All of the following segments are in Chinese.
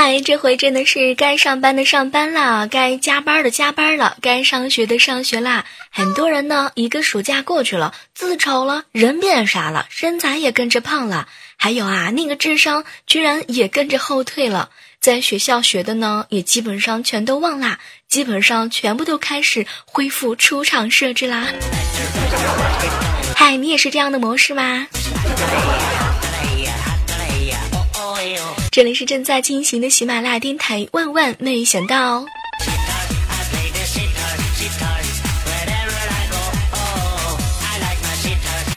嗨，这回真的是该上班的上班啦，该加班的加班了，该上学的上学啦。很多人呢，一个暑假过去了，字丑了，人变傻了，身材也跟着胖了，还有啊，那个智商居然也跟着后退了。在学校学的呢，也基本上全都忘啦，基本上全部都开始恢复出厂设置啦。嗨，你也是这样的模式吗？这里是正在进行的喜马拉雅电台，万万没想到。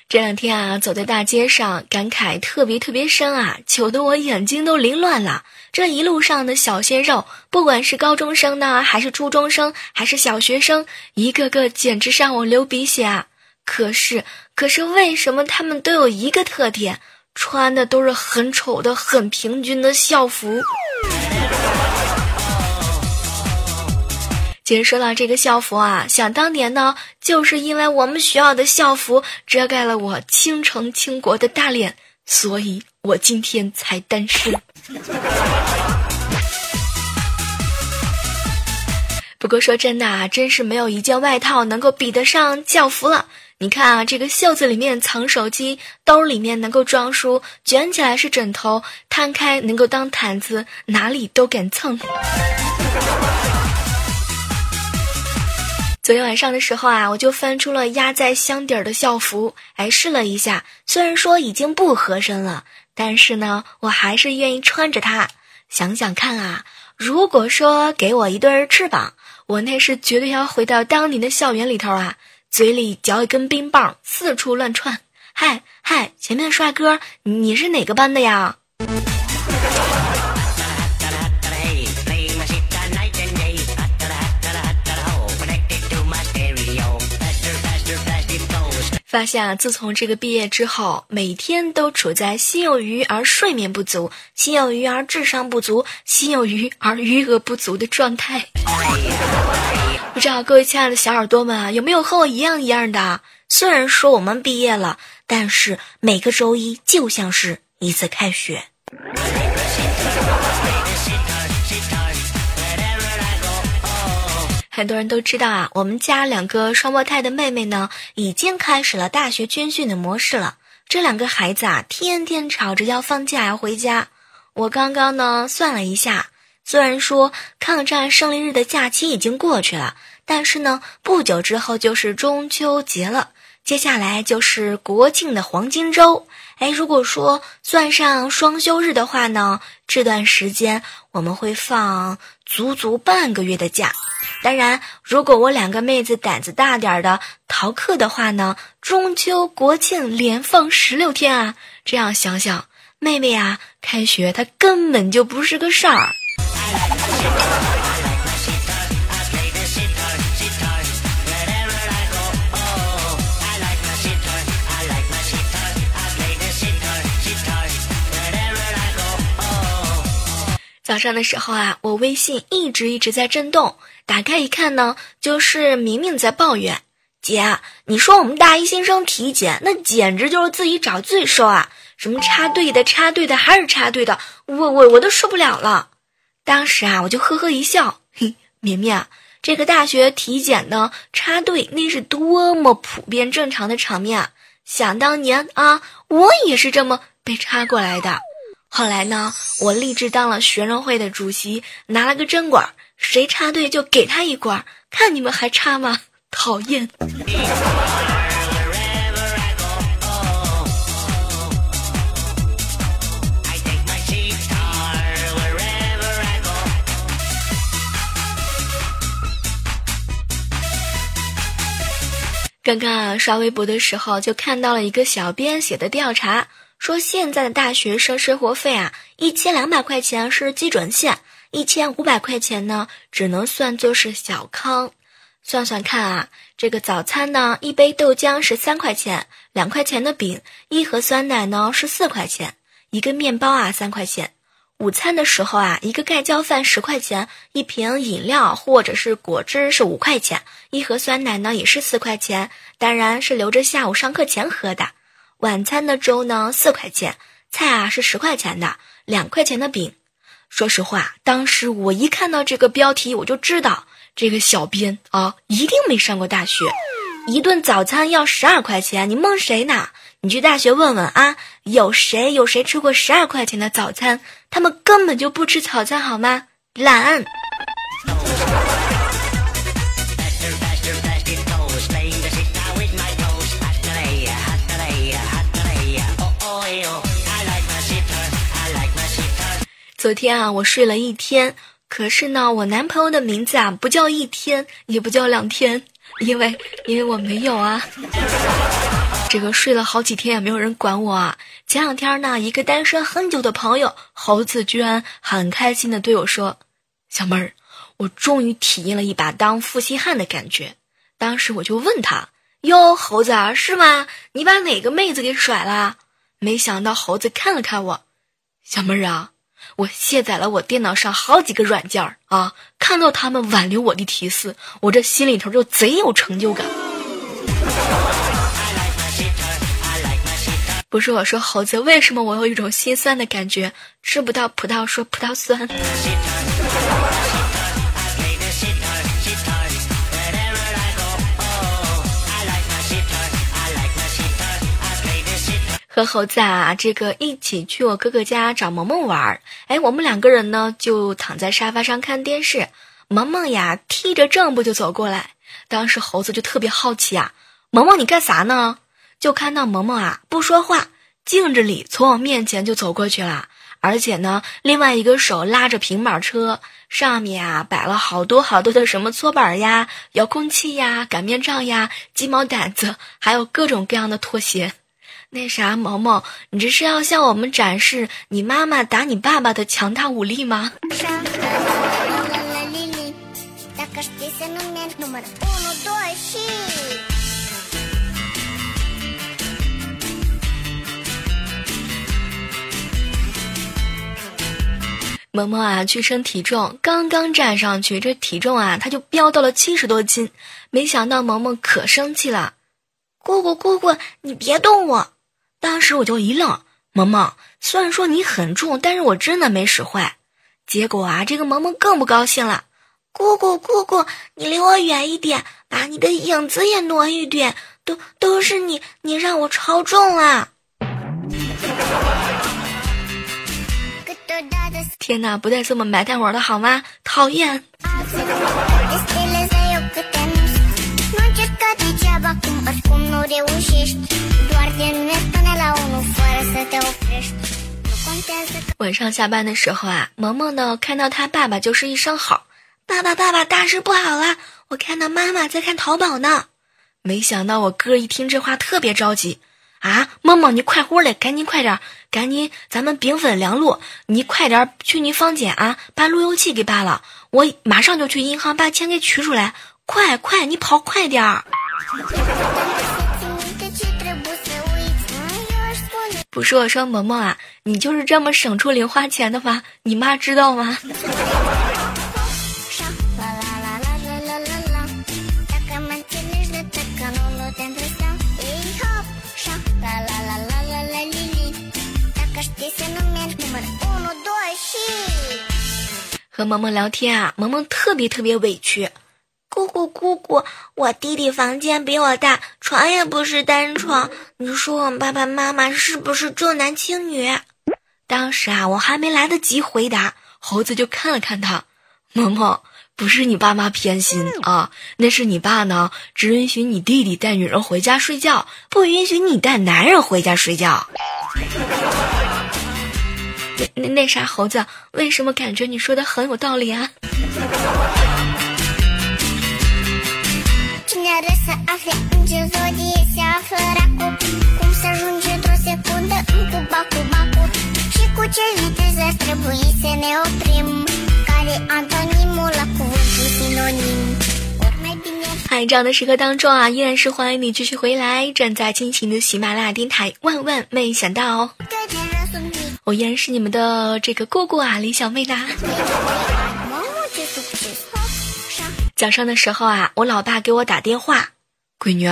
这两天啊，走在大街上，感慨特别特别深啊，糗得我眼睛都凌乱了。这一路上的小鲜肉，不管是高中生呢，还是初中生，还是小学生，一个个简直让我流鼻血啊！可是，可是为什么他们都有一个特点？穿的都是很丑的、很平均的校服。其实说到这个校服啊，想当年呢，就是因为我们学校的校服遮盖了我倾城倾国的大脸，所以我今天才单身。不过说真的啊，真是没有一件外套能够比得上校服了。你看啊，这个袖子里面藏手机，兜里面能够装书，卷起来是枕头，摊开能够当毯子，哪里都敢蹭。昨天晚上的时候啊，我就翻出了压在箱底儿的校服，哎，试了一下，虽然说已经不合身了，但是呢，我还是愿意穿着它。想想看啊，如果说给我一对翅膀，我那是绝对要回到当年的校园里头啊。嘴里嚼一根冰棒，四处乱窜。嗨嗨，前面的帅哥，你是哪个班的呀？发现，自从这个毕业之后，每天都处在心有余而睡眠不足、心有余而智商不足、心有余而余额不足的状态。不知道各位亲爱的小耳朵们啊，有没有和我一样一样的？虽然说我们毕业了，但是每个周一就像是一次开学。很多人都知道啊，我们家两个双胞胎的妹妹呢，已经开始了大学军训的模式了。这两个孩子啊，天天吵着要放假要回家。我刚刚呢算了一下。虽然说抗战胜利日的假期已经过去了，但是呢，不久之后就是中秋节了，接下来就是国庆的黄金周。哎，如果说算上双休日的话呢，这段时间我们会放足足半个月的假。当然，如果我两个妹子胆子大点的逃课的话呢，中秋国庆连放十六天啊！这样想想，妹妹啊，开学它根本就不是个事儿。上的时候啊，我微信一直一直在震动，打开一看呢，就是明明在抱怨：“姐，你说我们大一新生体检，那简直就是自己找罪受啊！什么插队的，插队的，还是插队的，我我我都受不了了。”当时啊，我就呵呵一笑，嘿，绵绵，这个大学体检呢，插队那是多么普遍正常的场面啊！想当年啊，我也是这么被插过来的。后来呢，我立志当了学生会的主席，拿了个针管，谁插队就给他一管，看你们还插吗？讨厌。刚刚啊，刷微博的时候就看到了一个小编写的调查，说现在的大学生生活费啊，一千两百块钱是基准线，一千五百块钱呢只能算作是小康。算算看啊，这个早餐呢，一杯豆浆是三块钱，两块钱的饼，一盒酸奶呢是四块钱，一个面包啊三块钱。午餐的时候啊，一个盖浇饭十块钱，一瓶饮料或者是果汁是五块钱，一盒酸奶呢也是四块钱，当然是留着下午上课前喝的。晚餐的粥呢四块钱，菜啊是十块钱的，两块钱的饼。说实话，当时我一看到这个标题，我就知道这个小编啊一定没上过大学。一顿早餐要十二块钱，你蒙谁呢？你去大学问问啊，有谁有谁吃过十二块钱的早餐？他们根本就不吃早餐，好吗？懒。昨天啊，我睡了一天，可是呢，我男朋友的名字啊，不叫一天，也不叫两天。因为，因为我没有啊，这个睡了好几天也没有人管我啊。前两天呢，一个单身很久的朋友猴子居然很开心的对我说：“小妹儿，我终于体验了一把当负心汉的感觉。”当时我就问他：“哟，猴子啊，是吗？你把哪个妹子给甩了？”没想到猴子看了看我，小妹儿啊。我卸载了我电脑上好几个软件儿啊，看到他们挽留我的提示，我这心里头就贼有成就感。不是我说猴子，为什么我有一种心酸的感觉？吃不到葡萄说葡萄酸。和猴子啊，这个一起去我哥哥家找萌萌玩儿。哎，我们两个人呢就躺在沙发上看电视。萌萌呀，踢着正步就走过来。当时猴子就特别好奇啊，萌萌你干啥呢？就看到萌萌啊不说话，静着里从我面前就走过去了。而且呢，另外一个手拉着平板车，上面啊摆了好多好多的什么搓板呀、遥控器呀、擀面杖呀、鸡毛掸子，还有各种各样的拖鞋。那啥，毛毛，你这是要向我们展示你妈妈打你爸爸的强大武力吗？萌萌啊，去称体重，刚刚站上去，这体重啊，他就飙到了七十多斤。没想到萌萌可生气了，姑姑姑姑，你别动我。当时我就一愣，萌萌，虽然说你很重，但是我真的没使坏。结果啊，这个萌萌更不高兴了，姑姑姑姑，你离我远一点，把你的影子也挪一点，都都是你，你让我超重了。天哪，不带这么埋汰我的好吗？讨厌。晚上下班的时候啊，萌萌呢看到他爸爸就是一声吼：“爸爸爸爸，大事不好了！我看到妈妈在看淘宝呢。”没想到我哥一听这话特别着急啊！萌萌，你快活嘞，赶紧快点，赶紧咱们兵分两路，你快点去你房间啊，把路由器给拔了，我马上就去银行把钱给取出来，快快，你跑快点儿！不是我说，萌萌啊，你就是这么省出零花钱的吗？你妈知道吗？和萌萌聊天啊，萌萌特别特别委屈。姑姑姑姑，我弟弟房间比我大，床也不是单床。你说我们爸爸妈妈是不是重男轻女？当时啊，我还没来得及回答，猴子就看了看他，萌萌，不是你爸妈偏心啊，那是你爸呢，只允许你弟弟带女人回家睡觉，不允许你带男人回家睡觉。那那啥，猴子，为什么感觉你说的很有道理啊？嗨，这样的时刻当中啊，依然是欢迎你继续回来，正在进行的喜马拉雅电台。万万没想到，我依然是你们的这个姑姑啊，李小妹啦。早上的时候啊，我老爸给我打电话，闺女，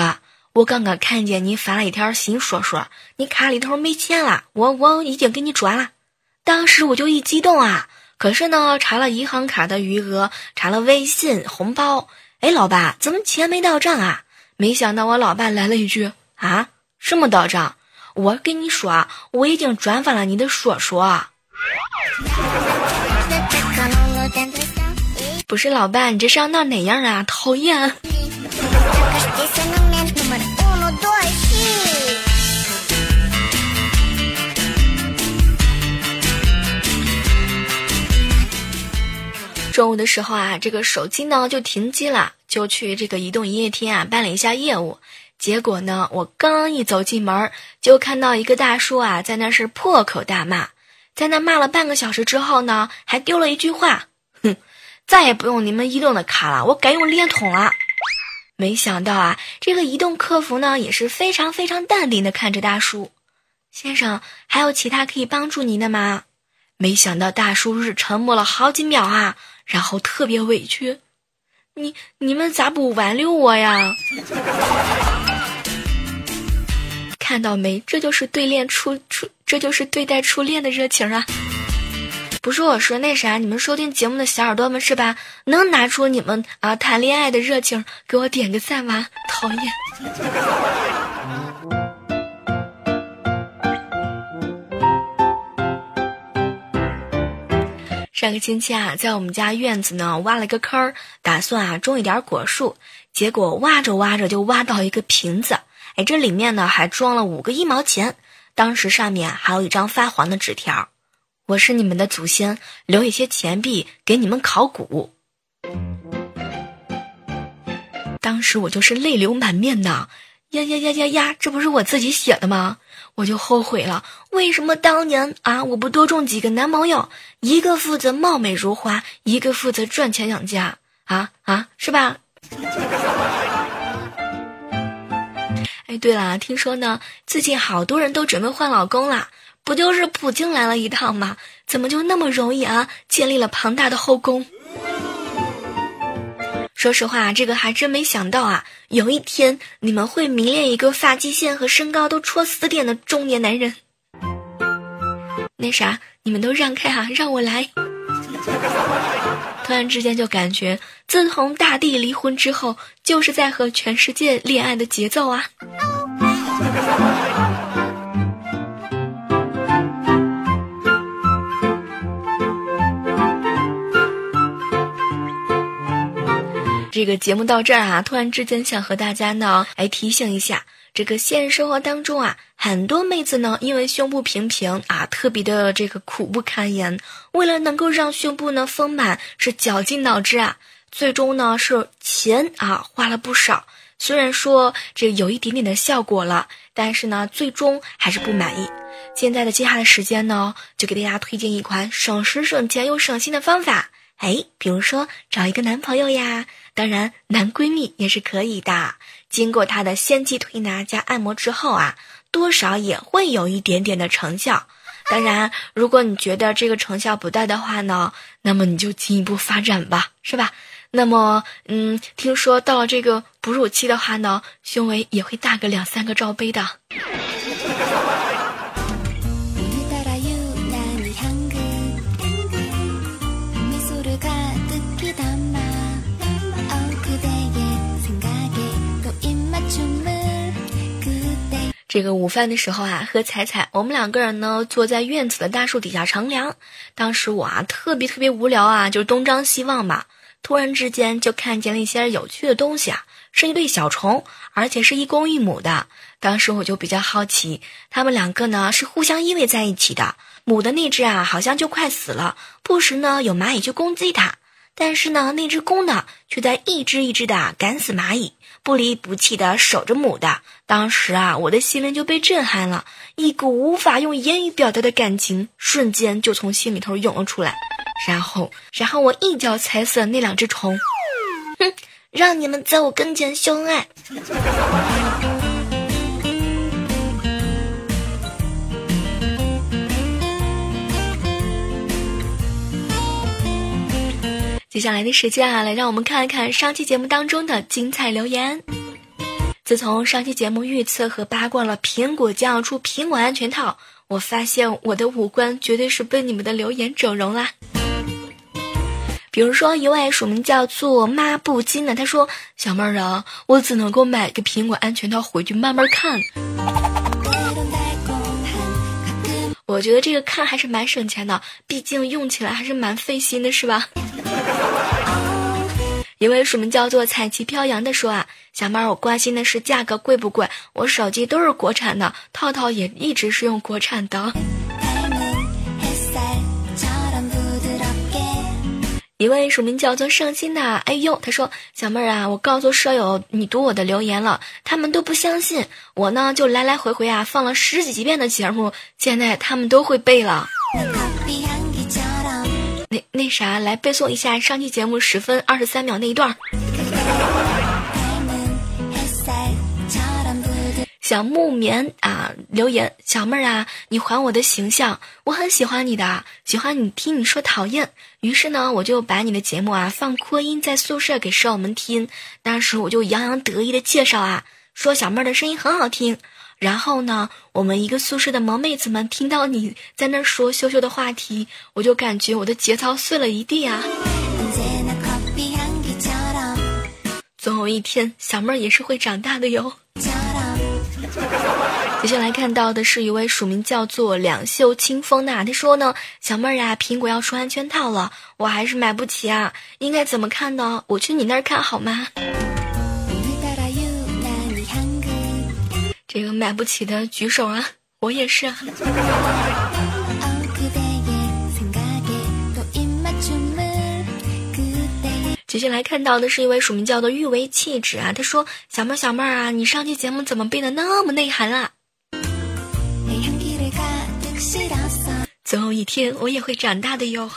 我刚刚看见你发了一条新说说，你卡里头没钱了，我我已经给你转了。当时我就一激动啊，可是呢，查了银行卡的余额，查了微信红包，哎，老爸，怎么钱没到账啊？没想到我老爸来了一句啊，什么到账？我跟你说啊，我已经转发了你的说说。不是老爸，你这是要闹哪样啊？讨厌！中午的时候啊，这个手机呢就停机了，就去这个移动营业厅啊办了一下业务。结果呢，我刚一走进门，就看到一个大叔啊在那是破口大骂，在那骂了半个小时之后呢，还丢了一句话。再也不用你们移动的卡了，我改用联通了。没想到啊，这个移动客服呢也是非常非常淡定的看着大叔，先生，还有其他可以帮助您的吗？没想到大叔是沉默了好几秒啊，然后特别委屈，你你们咋不挽留我呀？看到没？这就是对恋初初，这就是对待初恋的热情啊。不是我说那啥，你们收听节目的小耳朵们是吧？能拿出你们啊谈恋爱的热情，给我点个赞吗？讨厌。上个星期啊，在我们家院子呢挖了个坑，打算啊种一点果树，结果挖着挖着就挖到一个瓶子，哎，这里面呢还装了五个一毛钱，当时上面还有一张发黄的纸条。我是你们的祖先，留一些钱币给你们考古。当时我就是泪流满面呐，呀呀呀呀呀！这不是我自己写的吗？我就后悔了，为什么当年啊我不多种几个男朋友，一个负责貌美如花，一个负责赚钱养家啊啊，是吧？哎，对了，听说呢，最近好多人都准备换老公啦。不就是普京来了一趟吗？怎么就那么容易啊？建立了庞大的后宫。说实话，这个还真没想到啊！有一天你们会迷恋一个发际线和身高都戳死点的中年男人。那啥，你们都让开啊，让我来！突然之间就感觉，自从大地离婚之后，就是在和全世界恋爱的节奏啊！这个节目到这儿啊，突然之间想和大家呢，来提醒一下，这个现实生活当中啊，很多妹子呢，因为胸部平平啊，特别的这个苦不堪言，为了能够让胸部呢丰满，是绞尽脑汁啊，最终呢是钱啊花了不少，虽然说这有一点点的效果了，但是呢，最终还是不满意。现在的接下来时间呢，就给大家推荐一款省时省钱又省心的方法，哎，比如说找一个男朋友呀。当然，男闺蜜也是可以的。经过他的先期推拿加按摩之后啊，多少也会有一点点的成效。当然，如果你觉得这个成效不大的话呢，那么你就进一步发展吧，是吧？那么，嗯，听说到了这个哺乳期的话呢，胸围也会大个两三个罩杯的。这个午饭的时候啊，和彩彩我们两个人呢坐在院子的大树底下乘凉。当时我啊特别特别无聊啊，就东张西望嘛。突然之间就看见了一些有趣的东西啊，是一对小虫，而且是一公一母的。当时我就比较好奇，他们两个呢是互相依偎在一起的。母的那只啊好像就快死了，不时呢有蚂蚁去攻击它。但是呢，那只公的却在一只一只的赶死蚂蚁，不离不弃的守着母的。当时啊，我的心灵就被震撼了，一股无法用言语表达的感情瞬间就从心里头涌了出来。然后，然后我一脚踩死了那两只虫。哼，让你们在我跟前秀恩爱。接下来的时间啊，来让我们看一看上期节目当中的精彩留言。自从上期节目预测和八卦了苹果将要出苹果安全套，我发现我的五官绝对是被你们的留言整容啦。比如说，一位署名叫做抹布巾的，他说：“小妹儿啊，我只能够买个苹果安全套回去慢慢看。”我觉得这个看还是蛮省钱的，毕竟用起来还是蛮费心的，是吧？一位署名叫做彩旗飘扬的说啊，小妹儿，我关心的是价格贵不贵？我手机都是国产的，套套也一直是用国产的。一位署名叫做圣心的，哎呦，他说：“小妹儿啊，我告诉舍友你读我的留言了，他们都不相信。我呢就来来回回啊放了十几遍的节目，现在他们都会背了。那那啥，来背诵一下上期节目十分二十三秒那一段。”小木棉啊，留言小妹儿啊，你还我的形象，我很喜欢你的，喜欢你听你说讨厌。于是呢，我就把你的节目啊放扩音在宿舍给舍友们听。当时我就洋洋得意的介绍啊，说小妹儿的声音很好听。然后呢，我们一个宿舍的萌妹子们听到你在那说羞羞的话题，我就感觉我的节操碎了一地啊。总有一天，小妹儿也是会长大的哟。接下来看到的是一位署名叫做两袖清风的，他说呢，小妹儿啊，苹果要出安全套了，我还是买不起啊，应该怎么看呢？我去你那儿看好吗？这个买不起的举手啊，我也是啊。接下来看到的是一位署名叫做玉为气质啊，他说：“小妹儿小妹儿啊，你上期节目怎么变得那么内涵啊？总有一天我也会长大的哟。”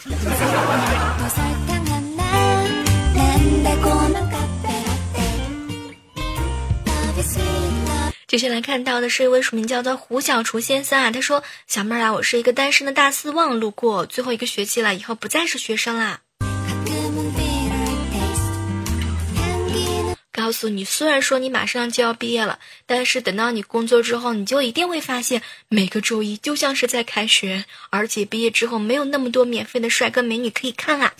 接下来看到的是一位署名叫做胡小厨先生啊，他说：“小妹儿啊，我是一个单身的大四望路过最后一个学期了，以后不再是学生啦。”告诉你，虽然说你马上就要毕业了，但是等到你工作之后，你就一定会发现每个周一就像是在开学，而且毕业之后没有那么多免费的帅哥美女可以看啊。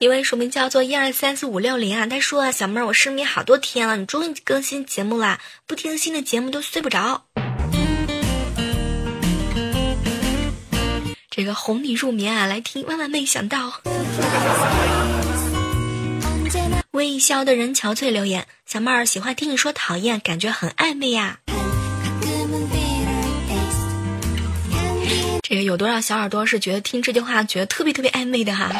一位署名叫做一二三四五六零啊，他说啊，小妹儿，我失眠好多天了，你终于更新节目啦，不听新的节目都睡不着。这个哄你入眠啊，来听，万万没想到。微笑的人憔悴留言，小妹儿喜欢听你说讨厌，感觉很暧昧呀。这个有多少小耳朵是觉得听这句话觉得特别特别暧昧的哈？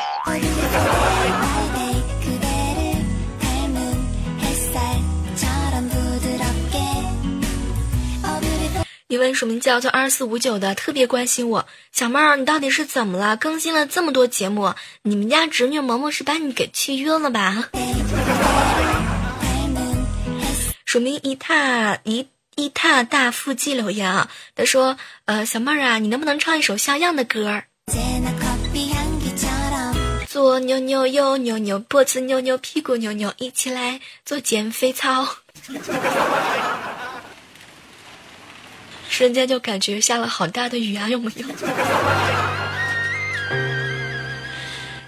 一位署名叫做二四五九的特别关心我，小妹儿，你到底是怎么了？更新了这么多节目，你们家侄女萌萌是把你给气晕了吧？署名一踏一一踏大腹肌留言啊，他说，呃，小妹儿啊，你能不能唱一首像样的歌儿？左扭扭，右扭扭，脖子扭扭，屁股扭扭，一起来做减肥操。瞬间就感觉下了好大的雨啊，有没有？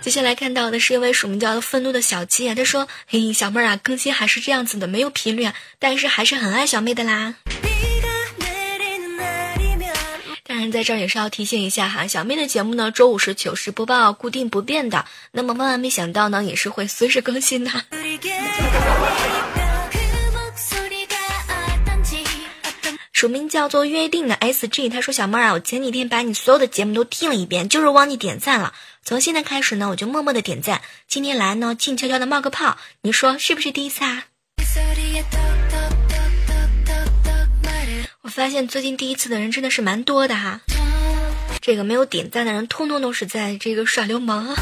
接下来看到的是一位署名叫愤怒的小七啊，他说：“嘿，小妹儿啊，更新还是这样子的，没有频率，但是还是很爱小妹的啦。”当然，在这儿也是要提醒一下哈，小妹的节目呢，周五是糗事播报，固定不变的。那么万万没想到呢，也是会随时更新的。署名叫做约定的 S G，他说小妹儿啊，我前几天把你所有的节目都听了一遍，就是忘记点赞了。从现在开始呢，我就默默的点赞。今天来呢，静悄悄的冒个泡，你说是不是第一次啊？我发现最近第一次的人真的是蛮多的哈。这个没有点赞的人，通通都是在这个耍流氓啊。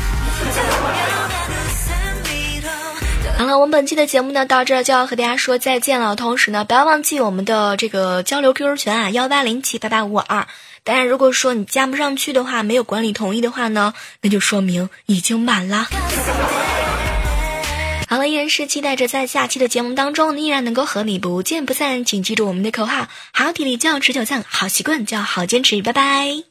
好了，我们本期的节目呢，到这儿就要和大家说再见了。同时呢，不要忘记我们的这个交流 QQ 群啊，幺八零七八八五五二。当然，如果说你加不上去的话，没有管理同意的话呢，那就说明已经满了。好了，依然是期待着在下期的节目当中，依然能够和你不见不散。请记住我们的口号：好体力就要持久战，好习惯就要好坚持。拜拜。